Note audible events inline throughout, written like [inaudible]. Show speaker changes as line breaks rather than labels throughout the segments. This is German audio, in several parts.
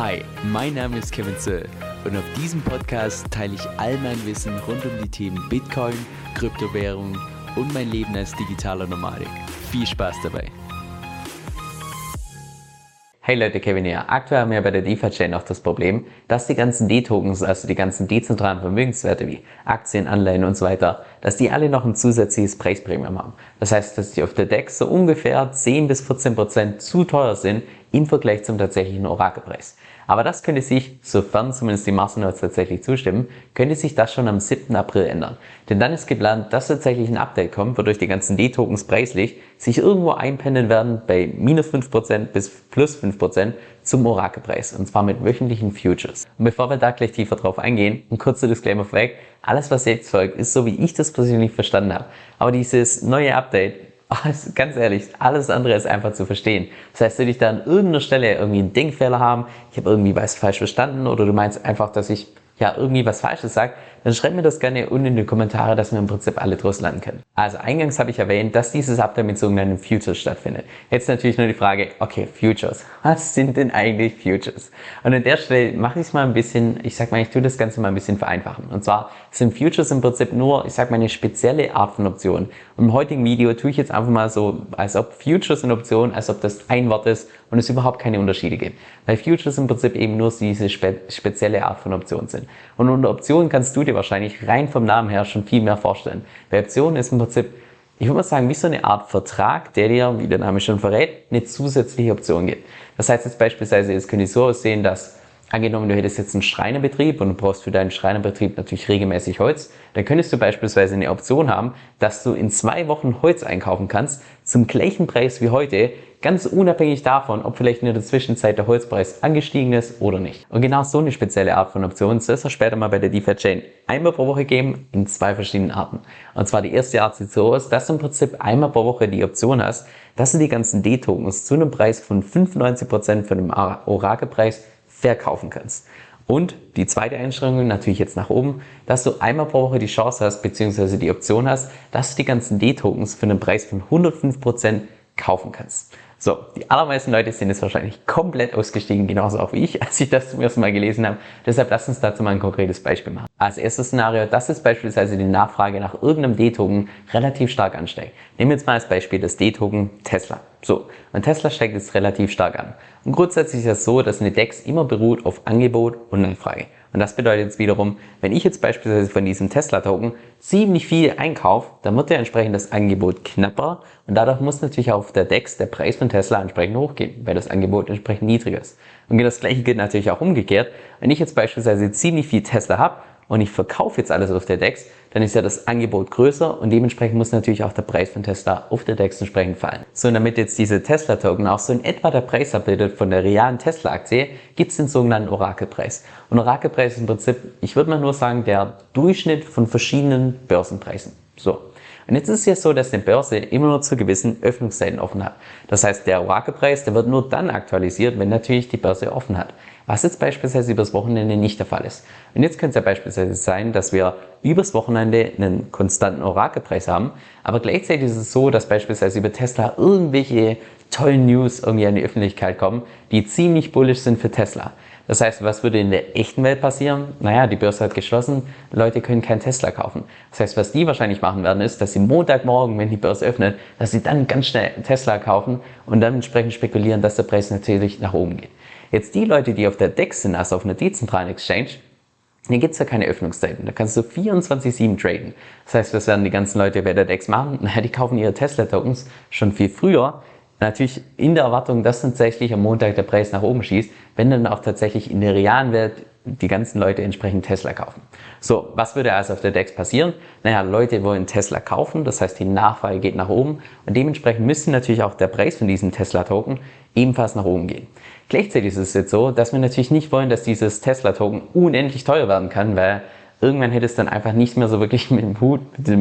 Hi, mein Name ist Kevin Zöll und auf diesem Podcast teile ich all mein Wissen rund um die Themen Bitcoin, Kryptowährung und mein Leben als digitaler Nomadik. Viel Spaß dabei!
Hey Leute, Kevin hier. Aktuell haben wir bei der DeFi-Chain auch das Problem, dass die ganzen D-Tokens, also die ganzen dezentralen Vermögenswerte wie Aktien, Anleihen und so weiter, dass die alle noch ein zusätzliches Preispremium haben. Das heißt, dass die auf der DEX so ungefähr 10 bis 14 Prozent zu teuer sind im Vergleich zum tatsächlichen Orakelpreis. Aber das könnte sich, sofern zumindest die Masternodes tatsächlich zustimmen, könnte sich das schon am 7. April ändern. Denn dann ist geplant, dass tatsächlich ein Update kommt, wodurch die ganzen D-Tokens preislich sich irgendwo einpendeln werden bei minus 5% bis plus 5% zum Orakelpreis. Und zwar mit wöchentlichen Futures. Und bevor wir da gleich tiefer drauf eingehen, ein kurzer Disclaimer vorweg. Alles, was jetzt folgt, ist so, wie ich das persönlich verstanden habe. Aber dieses neue Update [laughs] ganz ehrlich, alles andere ist einfach zu verstehen. Das heißt, wenn ich da an irgendeiner Stelle irgendwie einen Denkfehler haben, ich habe irgendwie was falsch verstanden oder du meinst einfach, dass ich ja irgendwie was Falsches sage, dann schreibt mir das gerne unten in die Kommentare, dass wir im Prinzip alle draus landen können. Also eingangs habe ich erwähnt, dass dieses Update mit sogenannten Futures stattfindet. Jetzt natürlich nur die Frage, okay, Futures. [laughs] Was sind denn eigentlich Futures? Und an der Stelle mache ich es mal ein bisschen, ich sag mal, ich tue das Ganze mal ein bisschen vereinfachen. Und zwar sind Futures im Prinzip nur, ich sag mal, eine spezielle Art von Option. Und im heutigen Video tue ich jetzt einfach mal so, als ob Futures eine Option, als ob das ein Wort ist und es überhaupt keine Unterschiede gibt. Weil Futures im Prinzip eben nur diese spe spezielle Art von Option sind. Und unter Optionen kannst du dir wahrscheinlich rein vom Namen her schon viel mehr vorstellen. Bei Optionen ist im Prinzip, ich würde mal sagen, wie so eine Art Vertrag, der dir, wie der Name schon verrät, eine zusätzliche Option gibt. Das heißt jetzt beispielsweise, es könnte so aussehen, dass Angenommen, du hättest jetzt einen Schreinerbetrieb und du brauchst für deinen Schreinerbetrieb natürlich regelmäßig Holz, dann könntest du beispielsweise eine Option haben, dass du in zwei Wochen Holz einkaufen kannst, zum gleichen Preis wie heute, ganz unabhängig davon, ob vielleicht in der Zwischenzeit der Holzpreis angestiegen ist oder nicht. Und genau so eine spezielle Art von Option soll es später mal bei der DeFi Chain einmal pro Woche geben, in zwei verschiedenen Arten. Und zwar die erste Art sieht so aus, dass du im Prinzip einmal pro Woche die Option hast, dass du die ganzen D-Tokens zu einem Preis von 95% von dem Orakelpreis verkaufen kannst. Und die zweite Einschränkung natürlich jetzt nach oben, dass du einmal pro Woche die Chance hast, beziehungsweise die Option hast, dass du die ganzen D-Tokens für einen Preis von 105% kaufen kannst. So, die allermeisten Leute sind jetzt wahrscheinlich komplett ausgestiegen, genauso auch wie ich, [laughs] als ich das zum ersten Mal gelesen habe. Deshalb lass uns dazu mal ein konkretes Beispiel machen. Als erstes Szenario, dass jetzt beispielsweise die Nachfrage nach irgendeinem D-Token relativ stark ansteigt. Nehmen wir jetzt mal als Beispiel das D-Token Tesla. So, und Tesla steigt jetzt relativ stark an. Und grundsätzlich ist es so, dass eine DEX immer beruht auf Angebot und Nachfrage. Und das bedeutet jetzt wiederum, wenn ich jetzt beispielsweise von diesem Tesla-Token ziemlich viel einkaufe, dann wird ja entsprechend das Angebot knapper und dadurch muss natürlich auf der DEX der Preis von Tesla entsprechend hochgehen, weil das Angebot entsprechend niedriger ist. Und genau das gleiche gilt natürlich auch umgekehrt. Wenn ich jetzt beispielsweise ziemlich viel Tesla habe und ich verkaufe jetzt alles auf der DEX, dann ist ja das Angebot größer und dementsprechend muss natürlich auch der Preis von Tesla auf der DEX entsprechend fallen. So, und damit jetzt diese Tesla-Token auch so in etwa der Preis abbildet von der realen Tesla-Aktie, gibt es den sogenannten Orakelpreis. Und Orakelpreis ist im Prinzip, ich würde mal nur sagen, der Durchschnitt von verschiedenen Börsenpreisen. So. Und jetzt ist es ja so, dass eine Börse immer nur zu gewissen Öffnungszeiten offen hat. Das heißt, der Orakelpreis, der wird nur dann aktualisiert, wenn natürlich die Börse offen hat was jetzt beispielsweise übers Wochenende nicht der Fall ist. Und jetzt könnte es ja beispielsweise sein, dass wir übers Wochenende einen konstanten Orakelpreis haben, aber gleichzeitig ist es so, dass beispielsweise über Tesla irgendwelche tollen News irgendwie an die Öffentlichkeit kommen, die ziemlich bullish sind für Tesla. Das heißt, was würde in der echten Welt passieren? Naja, die Börse hat geschlossen, Leute können kein Tesla kaufen. Das heißt, was die wahrscheinlich machen werden, ist, dass sie Montagmorgen, wenn die Börse öffnet, dass sie dann ganz schnell Tesla kaufen und dann entsprechend spekulieren, dass der Preis natürlich nach oben geht. Jetzt die Leute, die auf der DEX sind, also auf einer dezentralen Exchange, hier gibt es ja keine Öffnungszeiten. Da kannst du 24-7 traden. Das heißt, was werden die ganzen Leute bei der DEX machen? Naja, [laughs] die kaufen ihre Tesla-Tokens schon viel früher. Natürlich in der Erwartung, dass tatsächlich am Montag der Preis nach oben schießt, wenn dann auch tatsächlich in der realen Welt die ganzen Leute entsprechend Tesla kaufen. So, was würde also auf der DEX passieren? Naja, Leute wollen Tesla kaufen, das heißt die Nachfrage geht nach oben und dementsprechend müsste natürlich auch der Preis von diesem Tesla-Token ebenfalls nach oben gehen. Gleichzeitig ist es jetzt so, dass wir natürlich nicht wollen, dass dieses Tesla-Token unendlich teuer werden kann, weil irgendwann hätte es dann einfach nicht mehr so wirklich [laughs] mit dem Hut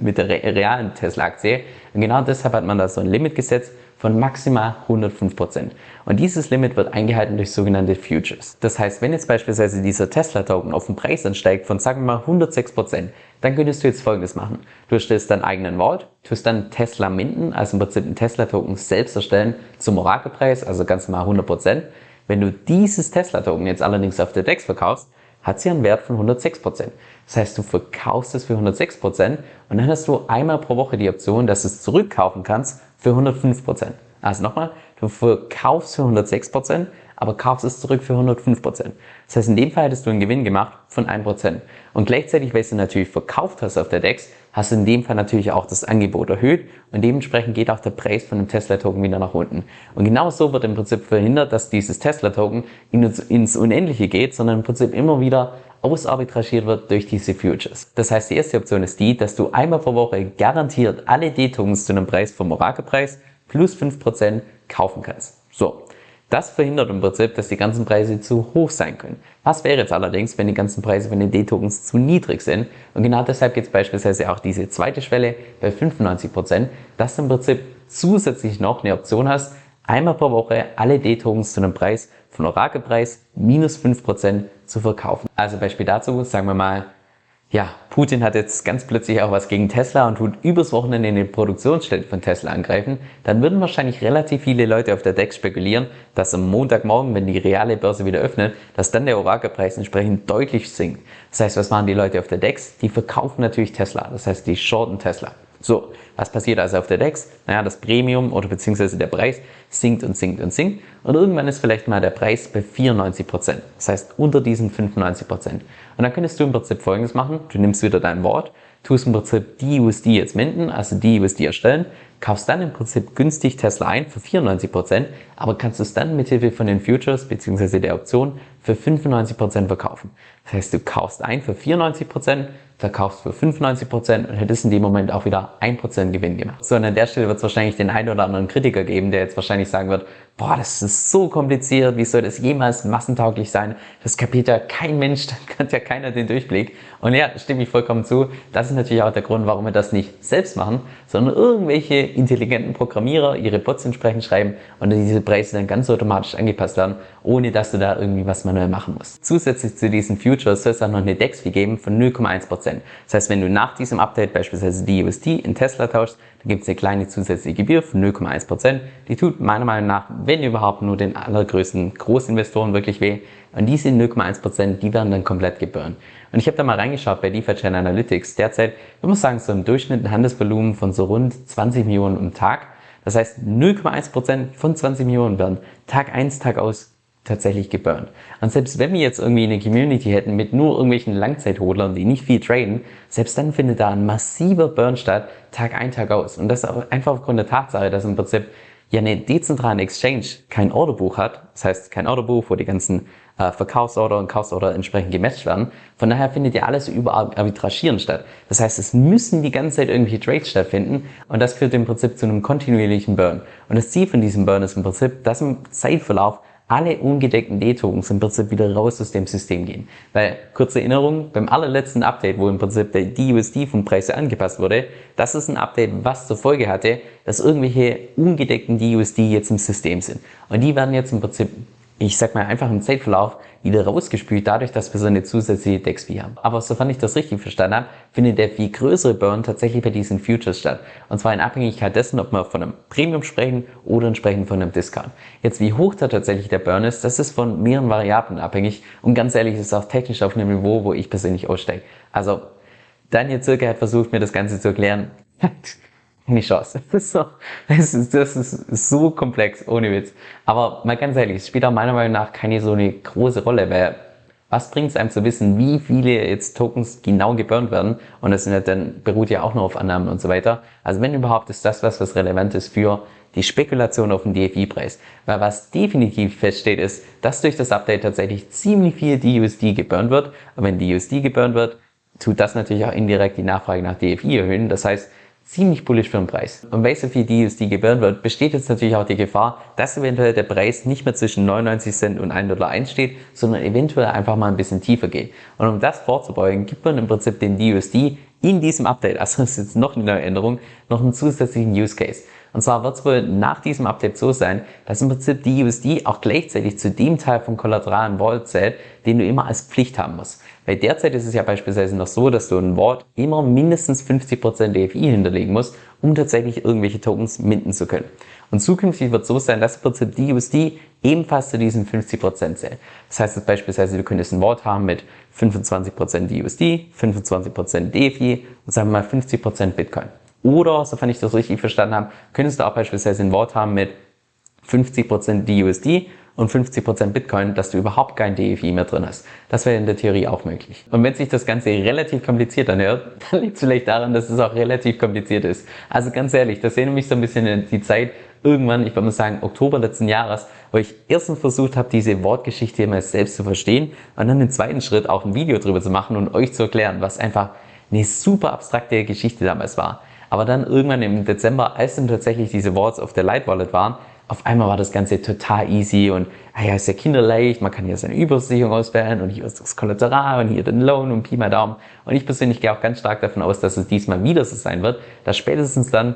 mit der realen Tesla-Aktie. Und genau deshalb hat man da so ein Limit gesetzt von maximal 105%. Und dieses Limit wird eingehalten durch sogenannte Futures. Das heißt, wenn jetzt beispielsweise dieser Tesla-Token auf den Preis ansteigt von sagen wir mal 106%, dann könntest du jetzt folgendes machen. Du erstellst deinen eigenen Vault, tust dann Tesla minden, also im Prinzip einen Tesla-Token selbst erstellen zum Orakelpreis, also ganz normal 100%. Wenn du dieses Tesla-Token jetzt allerdings auf der DEX verkaufst, hat sie einen Wert von 106%. Das heißt, du verkaufst es für 106% und dann hast du einmal pro Woche die Option, dass du es zurückkaufen kannst für 105%. Also nochmal, du verkaufst für 106%, aber kaufst es zurück für 105%. Das heißt, in dem Fall hättest du einen Gewinn gemacht von 1%. Und gleichzeitig, weil du natürlich verkauft hast auf der DEX, hast du in dem Fall natürlich auch das Angebot erhöht und dementsprechend geht auch der Preis von dem Tesla-Token wieder nach unten. Und genau so wird im Prinzip verhindert, dass dieses Tesla-Token ins Unendliche geht, sondern im Prinzip immer wieder ausarbitragiert wird durch diese Futures. Das heißt, die erste Option ist die, dass du einmal pro Woche garantiert alle D-Tokens zu einem Preis vom Oracle-Preis plus 5% kaufen kannst. So. Das verhindert im Prinzip, dass die ganzen Preise zu hoch sein können. Was wäre jetzt allerdings, wenn die ganzen Preise von den D-Tokens zu niedrig sind? Und genau deshalb gibt es beispielsweise auch diese zweite Schwelle bei 95%, dass du im Prinzip zusätzlich noch eine Option hast, einmal pro Woche alle D-Tokens zu einem Preis von Orakelpreis minus 5% zu verkaufen. Also Beispiel dazu, sagen wir mal, ja, Putin hat jetzt ganz plötzlich auch was gegen Tesla und tut übers Wochenende in den Produktionsstätten von Tesla angreifen, dann würden wahrscheinlich relativ viele Leute auf der DEX spekulieren, dass am Montagmorgen, wenn die reale Börse wieder öffnet, dass dann der Orakelpreis entsprechend deutlich sinkt. Das heißt, was machen die Leute auf der DEX? Die verkaufen natürlich Tesla, das heißt, die shorten Tesla. So, was passiert also auf der DEX? Naja, das Premium oder beziehungsweise der Preis sinkt und sinkt und sinkt und irgendwann ist vielleicht mal der Preis bei 94%. Das heißt unter diesen 95%. Und dann könntest du im Prinzip folgendes machen. Du nimmst wieder dein Wort, tust im Prinzip die USD jetzt minden, also die USD erstellen, kaufst dann im Prinzip günstig Tesla ein für 94%, aber kannst es dann mit Hilfe von den Futures bzw. der Option für 95% verkaufen. Das heißt, du kaufst ein für 94%, verkaufst für 95% und hättest in dem Moment auch wieder 1% Gewinn gemacht. So, und an der Stelle wird es wahrscheinlich den einen oder anderen Kritiker geben, der jetzt wahrscheinlich sagen wird, boah, das ist so kompliziert, wie soll das jemals massentauglich sein? Das kapiert ja kein Mensch, [laughs] dann hat ja keiner den Durchblick. Und ja, stimme ich vollkommen zu. Das ist natürlich auch der Grund, warum wir das nicht selbst machen, sondern irgendwelche intelligenten Programmierer ihre Bots entsprechend schreiben und diese Preise dann ganz automatisch angepasst werden, ohne dass du da irgendwie was manuell machen musst. Zusätzlich zu diesen Futures soll es auch noch eine DEX-Fee geben von 0,1%. Das heißt, wenn du nach diesem Update beispielsweise die USD in Tesla tauschst, dann gibt es eine kleine zusätzliche Gebühr von 0,1%. Die tut meiner Meinung nach, wenn überhaupt, nur den allergrößten Großinvestoren wirklich weh. Und diese 0,1%, die werden dann komplett geburnt. Und ich habe da mal reingeschaut bei DeFi Chain Analytics. Derzeit, ich muss sagen, so im Durchschnitt ein Handelsvolumen von so rund 20 Millionen am Tag. Das heißt, 0,1% von 20 Millionen werden Tag eins Tag aus tatsächlich geburnt. Und selbst wenn wir jetzt irgendwie eine Community hätten mit nur irgendwelchen Langzeithodlern, die nicht viel traden, selbst dann findet da ein massiver Burn statt, Tag ein, Tag aus. Und das einfach aufgrund der Tatsache, dass im Prinzip ja eine dezentrale Exchange kein Orderbuch hat, das heißt kein Orderbuch, wo die ganzen äh, Verkaufsorder und Kaufsorder entsprechend gematcht werden. Von daher findet ja alles über Arbitragieren statt. Das heißt, es müssen die ganze Zeit irgendwelche Trades stattfinden und das führt im Prinzip zu einem kontinuierlichen Burn. Und das Ziel von diesem Burn ist im Prinzip, dass im Zeitverlauf alle ungedeckten D-Tokens im Prinzip wieder raus aus dem System gehen. Weil, kurze Erinnerung, beim allerletzten Update, wo im Prinzip der DUSD vom Preis angepasst wurde, das ist ein Update, was zur Folge hatte, dass irgendwelche ungedeckten DUSD jetzt im System sind. Und die werden jetzt im Prinzip ich sag mal, einfach im Zeitverlauf wieder rausgespült, dadurch, dass wir so eine zusätzliche Dex-Fee haben. Aber sofern ich das richtig verstanden habe, findet der viel größere Burn tatsächlich bei diesen Futures statt. Und zwar in Abhängigkeit dessen, ob wir von einem Premium sprechen oder entsprechend von einem Discount. Jetzt, wie hoch da tatsächlich der Burn ist, das ist von mehreren Variablen abhängig. Und ganz ehrlich, ist auch technisch auf einem Niveau, wo ich persönlich aussteige. Also, Daniel Zirke hat versucht, mir das Ganze zu erklären. [laughs] keine Chance. [laughs] Das ist, so, das, ist, das ist so komplex, ohne Witz. Aber mal ganz ehrlich, es spielt auch meiner Meinung nach keine so eine große Rolle, weil was bringt es einem zu wissen, wie viele jetzt Tokens genau geburnt werden? Und das ja dann beruht ja auch nur auf Annahmen und so weiter. Also wenn überhaupt ist das was, was relevant ist für die Spekulation auf den DFI-Preis. Weil was definitiv feststeht ist, dass durch das Update tatsächlich ziemlich viel DUSD geburnt wird. Und wenn DUSD geburnt wird, tut das natürlich auch indirekt die Nachfrage nach DFI erhöhen. Das heißt, ziemlich bullisch für den Preis. Und weil so viel DUSD gebühren wird, besteht jetzt natürlich auch die Gefahr, dass eventuell der Preis nicht mehr zwischen 99 Cent und 1,01 Dollar steht, sondern eventuell einfach mal ein bisschen tiefer geht. Und um das vorzubeugen, gibt man im Prinzip den DUSD in diesem Update, also das ist jetzt noch eine neue Änderung, noch einen zusätzlichen Use Case. Und zwar wird es wohl nach diesem Update so sein, dass im Prinzip die USD auch gleichzeitig zu dem Teil von kollateralen Vault zählt, den du immer als Pflicht haben musst. Weil derzeit ist es ja beispielsweise noch so, dass du ein Vault immer mindestens 50% DFI hinterlegen musst, um tatsächlich irgendwelche Tokens minden zu können. Und zukünftig wird es so sein, dass im Prinzip die USD ebenfalls zu diesen 50% zählen. Das heißt dass beispielsweise, du könntest ein Wort haben mit 25% USD, 25% DeFi und sagen wir mal 50% Bitcoin. Oder, sofern ich das richtig verstanden habe, könntest du auch beispielsweise ein Wort haben mit 50% DUSD und 50% Bitcoin, dass du überhaupt kein DFI mehr drin hast. Das wäre in der Theorie auch möglich. Und wenn sich das Ganze relativ kompliziert anhört, [laughs] dann liegt es vielleicht daran, dass es auch relativ kompliziert ist. Also ganz ehrlich, das erinnert mich so ein bisschen in die Zeit irgendwann, ich würde mal sagen Oktober letzten Jahres, wo ich erstens versucht habe, diese Wortgeschichte immer selbst zu verstehen und dann im zweiten Schritt auch ein Video drüber zu machen und euch zu erklären, was einfach eine super abstrakte Geschichte damals war. Aber dann irgendwann im Dezember, als dann tatsächlich diese Worts auf der Light Wallet waren, auf einmal war das Ganze total easy und ah ja, ist ja kinderleicht, man kann hier seine Übersicherung auswählen und hier ist das Kollateral und hier den Loan und Pi mal Daumen. Und ich persönlich gehe auch ganz stark davon aus, dass es diesmal wieder so sein wird, dass spätestens dann,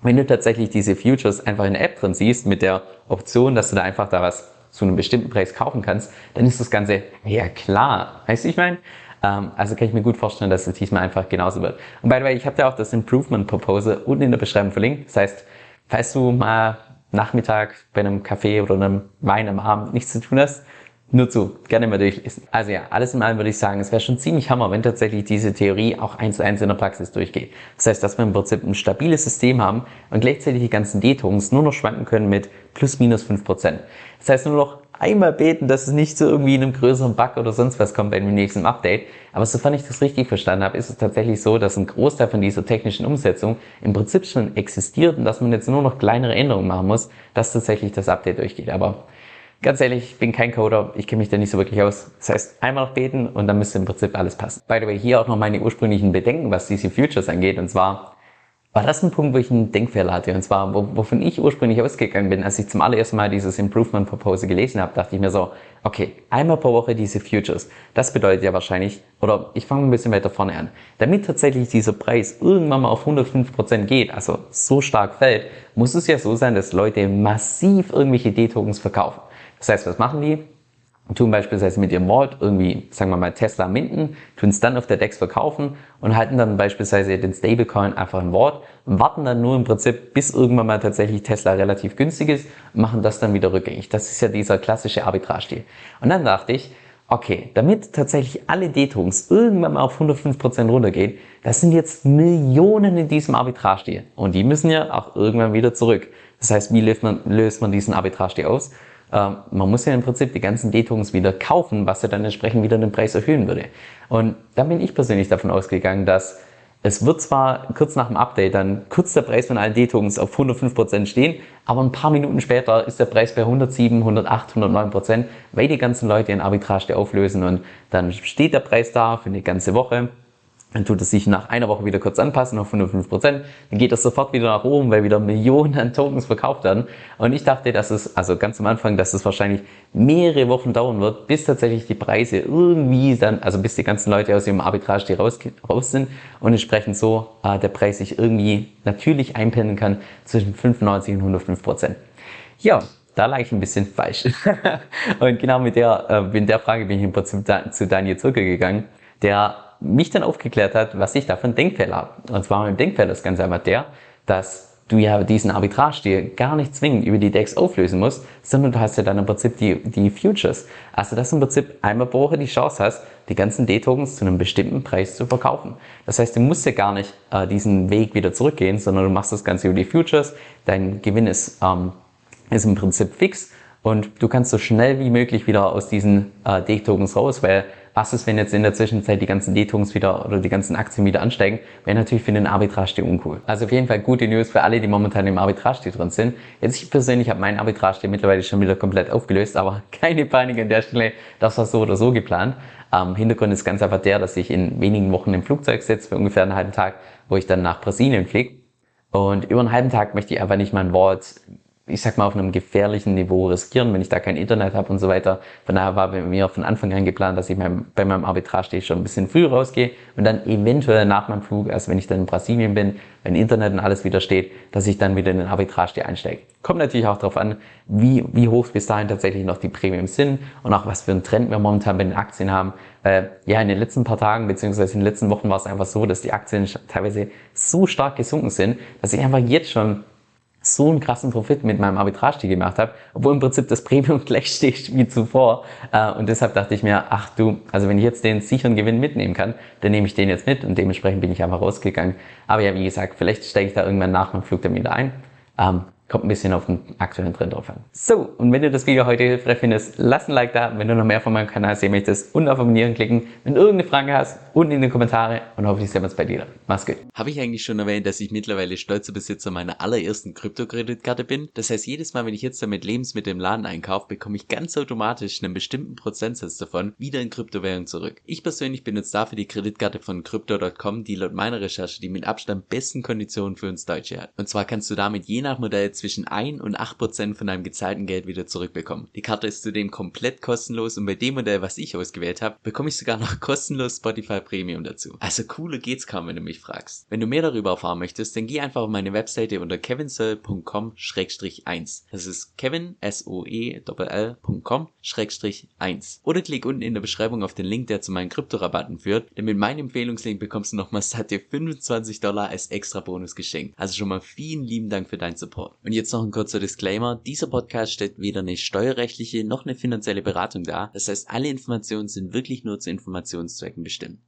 wenn du tatsächlich diese Futures einfach in der App drin siehst, mit der Option, dass du da einfach da was zu einem bestimmten Preis kaufen kannst, dann ist das Ganze, ja klar, weißt du, ich meine? Ähm, also kann ich mir gut vorstellen, dass es diesmal einfach genauso wird. Und by the way, ich habe da auch das Improvement Proposal unten in der Beschreibung verlinkt. Das heißt, falls du mal Nachmittag bei einem Kaffee oder einem Wein am Abend nichts zu tun hast, nur zu, gerne mal durchlesen. Also ja, alles in allem würde ich sagen, es wäre schon ziemlich hammer, wenn tatsächlich diese Theorie auch eins zu eins in der Praxis durchgeht. Das heißt, dass wir im Prinzip ein stabiles System haben und gleichzeitig die ganzen D-Tokens nur noch schwanken können mit plus minus fünf Prozent. Das heißt nur noch einmal beten, dass es nicht zu irgendwie einem größeren Bug oder sonst was kommt bei dem nächsten Update. Aber sofern ich das richtig verstanden habe, ist es tatsächlich so, dass ein Großteil von dieser technischen Umsetzung im Prinzip schon existiert und dass man jetzt nur noch kleinere Änderungen machen muss, dass tatsächlich das Update durchgeht. Aber ganz ehrlich, ich bin kein Coder, ich kenne mich da nicht so wirklich aus. Das heißt, einmal noch beten und dann müsste im Prinzip alles passen. By the way, hier auch noch meine ursprünglichen Bedenken, was diese Futures angeht. Und zwar, war das ein Punkt, wo ich einen Denkfehler hatte. Und zwar, wovon ich ursprünglich ausgegangen bin, als ich zum allerersten Mal dieses Improvement Proposal gelesen habe, dachte ich mir so, okay, einmal pro Woche diese Futures. Das bedeutet ja wahrscheinlich, oder ich fange ein bisschen weiter vorne an, damit tatsächlich dieser Preis irgendwann mal auf 105% geht, also so stark fällt, muss es ja so sein, dass Leute massiv irgendwelche D-Tokens verkaufen. Das heißt, was machen die? Tun beispielsweise mit ihrem Wort irgendwie, sagen wir mal, Tesla minden, tun es dann auf der DEX verkaufen und halten dann beispielsweise den Stablecoin einfach ein Wort und warten dann nur im Prinzip, bis irgendwann mal tatsächlich Tesla relativ günstig ist, machen das dann wieder rückgängig. Das ist ja dieser klassische Arbitrage-Stil. Und dann dachte ich, okay, damit tatsächlich alle D-Tokens irgendwann mal auf 105% runtergehen, das sind jetzt Millionen in diesem Arbitrage-Stil. Und die müssen ja auch irgendwann wieder zurück. Das heißt, wie löst man, löst man diesen Arbitrage-Stil aus? Ähm, man muss ja im Prinzip die ganzen D-Tokens wieder kaufen, was ja dann entsprechend wieder den Preis erhöhen würde. Und da bin ich persönlich davon ausgegangen, dass es wird zwar kurz nach dem Update dann kurz der Preis von allen D-Tokens auf 105% stehen, aber ein paar Minuten später ist der Preis bei 107, 108, 109%, weil die ganzen Leute in Arbitrage auflösen und dann steht der Preis da für eine ganze Woche dann tut es sich nach einer Woche wieder kurz anpassen auf 105 Prozent. Dann geht es sofort wieder nach oben, weil wieder Millionen an [laughs] Tokens verkauft werden. Und ich dachte, dass es, also ganz am Anfang, dass es wahrscheinlich mehrere Wochen dauern wird, bis tatsächlich die Preise irgendwie dann, also bis die ganzen Leute aus ihrem Arbitrage die raus, raus sind und entsprechend so äh, der Preis sich irgendwie natürlich einpendeln kann zwischen 95 und 105 Prozent. Ja, da lag ich ein bisschen falsch. [laughs] und genau mit der, äh, mit der Frage bin ich im Prinzip da, zu Daniel Zucker gegangen, der mich dann aufgeklärt hat, was ich da für einen Denkfehler habe. Und zwar mein Denkfehler ist ganz einfach der, dass du ja diesen Arbitrage-Deal gar nicht zwingend über die Decks auflösen musst, sondern du hast ja dann im Prinzip die, die Futures. Also dass du im Prinzip einmal pro Woche die Chance hast, die ganzen D-Tokens zu einem bestimmten Preis zu verkaufen. Das heißt, du musst ja gar nicht äh, diesen Weg wieder zurückgehen, sondern du machst das Ganze über die Futures. Dein Gewinn ist, ähm, ist im Prinzip fix und du kannst so schnell wie möglich wieder aus diesen äh, D-Tokens raus, weil was ist, wenn jetzt in der Zwischenzeit die ganzen D-Tokens wieder oder die ganzen Aktien wieder ansteigen? Wäre natürlich für den Arbitrage uncool. Also auf jeden Fall gute News für alle, die momentan im Arbitrage drin sind. Jetzt ich persönlich habe meinen Arbitrage mittlerweile schon wieder komplett aufgelöst, aber [laughs] keine Panik an der Stelle. Das war so oder so geplant. Ähm, Hintergrund ist ganz einfach der, dass ich in wenigen Wochen im Flugzeug sitze für ungefähr einen halben Tag, wo ich dann nach Brasilien fliege. Und über einen halben Tag möchte ich einfach nicht mein Wort ich sag mal, auf einem gefährlichen Niveau riskieren, wenn ich da kein Internet habe und so weiter. Von daher war bei mir von Anfang an geplant, dass ich bei meinem Arbitrage schon ein bisschen früh rausgehe und dann eventuell nach meinem Flug, also wenn ich dann in Brasilien bin, wenn Internet und alles wieder steht, dass ich dann wieder in den Arbitrage einsteige. Kommt natürlich auch darauf an, wie, wie hoch bis dahin tatsächlich noch die Premiums sind und auch was für einen Trend wir momentan bei den Aktien haben. Äh, ja, in den letzten paar Tagen beziehungsweise in den letzten Wochen war es einfach so, dass die Aktien teilweise so stark gesunken sind, dass ich einfach jetzt schon so einen krassen Profit mit meinem Arbitrage gemacht habe, obwohl im Prinzip das Premium [laughs] gleich steht wie zuvor. Äh, und deshalb dachte ich mir, ach du, also wenn ich jetzt den sicheren Gewinn mitnehmen kann, dann nehme ich den jetzt mit und dementsprechend bin ich einfach rausgegangen. Aber ja, wie gesagt, vielleicht steige ich da irgendwann nach meinem Flug dann wieder ein. Kommt ein bisschen auf den aktuellen Trend drauf an. So, und wenn du das Video heute hilfreich findest, lass ein Like da. Wenn du noch mehr von meinem Kanal sehen möchtest, und auf Abonnieren klicken. Wenn du irgendeine Frage hast, unten in die Kommentare und hoffentlich sehen wir uns bei dir. Mach's gut.
Habe ich eigentlich schon erwähnt, dass ich mittlerweile stolzer Besitzer meiner allerersten Kryptokreditkarte bin? Das heißt, jedes Mal, wenn ich jetzt damit Lebensmittel im Laden einkaufe, bekomme ich ganz automatisch einen bestimmten Prozentsatz davon wieder in Kryptowährung zurück. Ich persönlich benutze dafür die Kreditkarte von Crypto.com, die laut meiner Recherche die mit Abstand besten Konditionen für uns Deutsche hat. Und zwar kannst du damit je nach Modell zwischen 1 und 8% von deinem gezahlten Geld wieder zurückbekommen. Die Karte ist zudem komplett kostenlos und bei dem Modell, was ich ausgewählt habe, bekomme ich sogar noch kostenlos Spotify Premium dazu. Also cooler geht's kaum, wenn du mich fragst. Wenn du mehr darüber erfahren möchtest, dann geh einfach auf meine Webseite unter kevinsoe.com-1. Das ist kevin, S-O-E-L-L.com 1. Oder klick unten in der Beschreibung auf den Link, der zu meinen Kryptorabatten führt, denn mit meinem Empfehlungslink bekommst du nochmal satte 25 Dollar als extra Bonus geschenkt. Also schon mal vielen lieben Dank für deinen Support. Und jetzt noch ein kurzer Disclaimer. Dieser Podcast stellt weder eine steuerrechtliche noch eine finanzielle Beratung dar. Das heißt, alle Informationen sind wirklich nur zu Informationszwecken bestimmt.